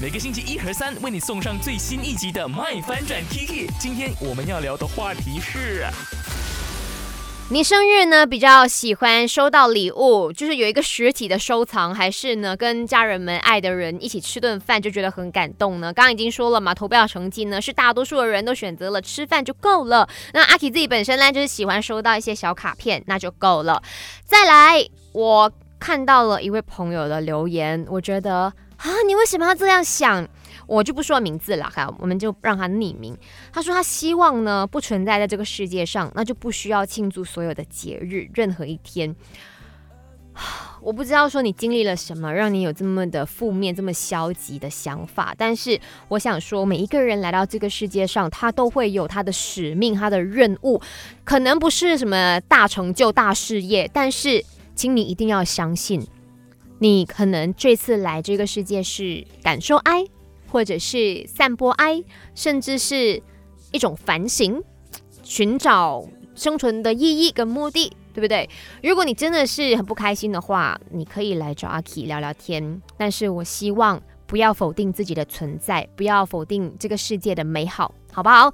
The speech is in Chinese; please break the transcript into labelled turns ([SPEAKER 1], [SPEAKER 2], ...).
[SPEAKER 1] 每个星期一和三为你送上最新一集的《麦翻转 Kiki》。今天我们要聊的话题是。
[SPEAKER 2] 你生日呢比较喜欢收到礼物，就是有一个实体的收藏，还是呢跟家人们爱的人一起吃顿饭就觉得很感动呢？刚刚已经说了嘛，投票成绩呢是大多数的人都选择了吃饭就够了。那阿 K 自己本身呢就是喜欢收到一些小卡片，那就够了。再来，我看到了一位朋友的留言，我觉得啊，你为什么要这样想？我就不说名字了，哈，我们就让他匿名。他说他希望呢不存在在这个世界上，那就不需要庆祝所有的节日，任何一天。我不知道说你经历了什么，让你有这么的负面、这么消极的想法。但是我想说，每一个人来到这个世界上，他都会有他的使命、他的任务，可能不是什么大成就、大事业，但是请你一定要相信，你可能这次来这个世界是感受爱。或者是散播爱，甚至是一种反省，寻找生存的意义跟目的，对不对？如果你真的是很不开心的话，你可以来找阿 K 聊聊天。但是我希望不要否定自己的存在，不要否定这个世界的美好，好不好？